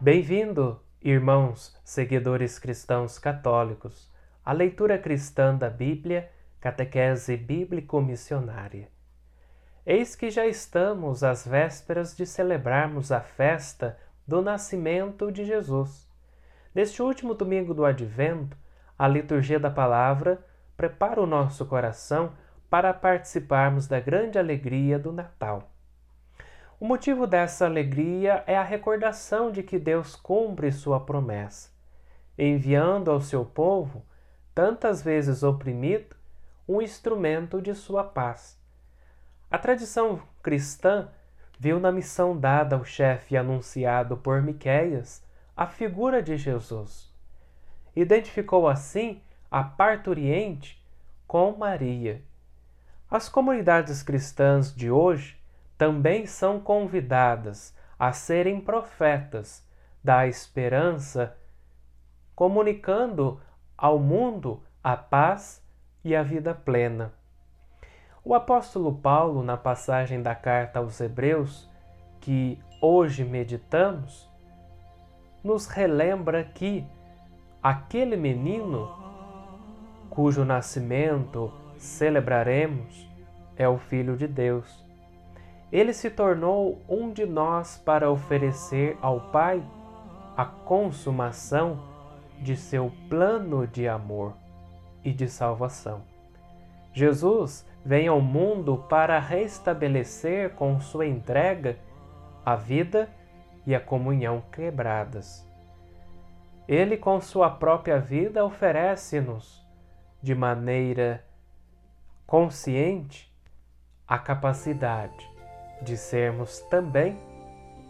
Bem-vindo, irmãos, seguidores cristãos católicos, à leitura cristã da Bíblia, catequese bíblico-missionária. Eis que já estamos às vésperas de celebrarmos a festa do nascimento de Jesus. Neste último domingo do Advento, a liturgia da palavra prepara o nosso coração para participarmos da grande alegria do Natal. O motivo dessa alegria é a recordação de que Deus cumpre sua promessa, enviando ao seu povo, tantas vezes oprimido, um instrumento de sua paz. A tradição cristã viu na missão dada ao chefe anunciado por Miqueias a figura de Jesus. Identificou assim a parturiente com Maria. As comunidades cristãs de hoje também são convidadas a serem profetas da esperança, comunicando ao mundo a paz e a vida plena. O apóstolo Paulo, na passagem da carta aos Hebreus, que hoje meditamos, nos relembra que aquele menino cujo nascimento celebraremos é o Filho de Deus ele se tornou um de nós para oferecer ao Pai a consumação de seu plano de amor e de salvação. Jesus vem ao mundo para restabelecer com sua entrega a vida e a comunhão quebradas. Ele, com sua própria vida, oferece-nos, de maneira consciente, a capacidade de sermos também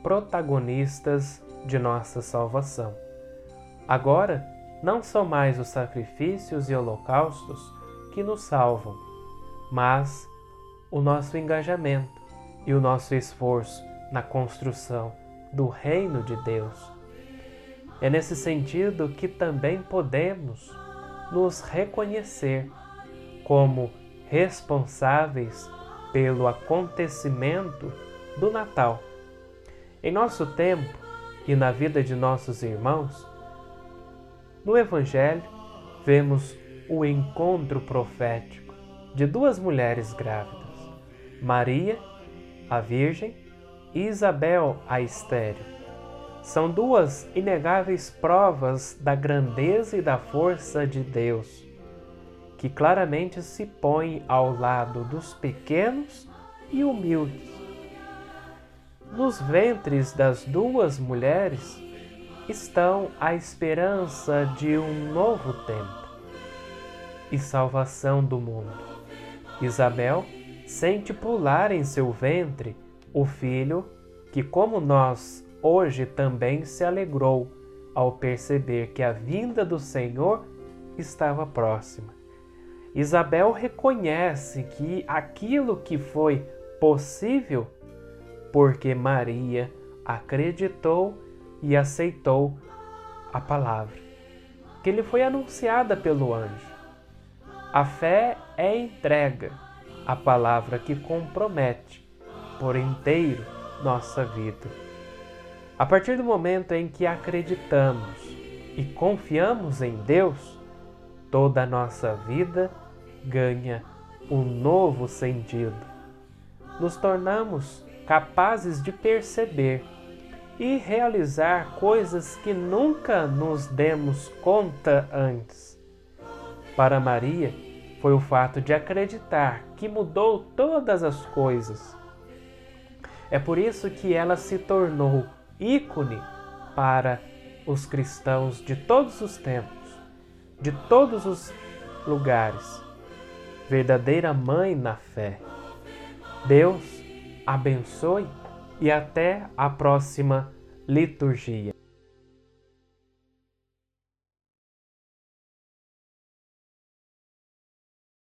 protagonistas de nossa salvação. Agora, não são mais os sacrifícios e holocaustos que nos salvam, mas o nosso engajamento e o nosso esforço na construção do reino de Deus. É nesse sentido que também podemos nos reconhecer como responsáveis pelo acontecimento do Natal. Em nosso tempo e na vida de nossos irmãos, no Evangelho vemos o encontro profético de duas mulheres grávidas, Maria, a Virgem, e Isabel, a estéril. São duas inegáveis provas da grandeza e da força de Deus que claramente se põe ao lado dos pequenos e humildes. Nos ventres das duas mulheres estão a esperança de um novo tempo e salvação do mundo. Isabel sente pular em seu ventre o filho que, como nós, hoje também se alegrou ao perceber que a vinda do Senhor estava próxima. Isabel reconhece que aquilo que foi possível porque Maria acreditou e aceitou a palavra que lhe foi anunciada pelo anjo. A fé é entrega, a palavra que compromete por inteiro nossa vida. A partir do momento em que acreditamos e confiamos em Deus, toda a nossa vida ganha um novo sentido. Nos tornamos capazes de perceber e realizar coisas que nunca nos demos conta antes. Para Maria, foi o fato de acreditar que mudou todas as coisas. É por isso que ela se tornou ícone para os cristãos de todos os tempos, de todos os lugares verdadeira mãe na fé. Deus abençoe e até a próxima liturgia.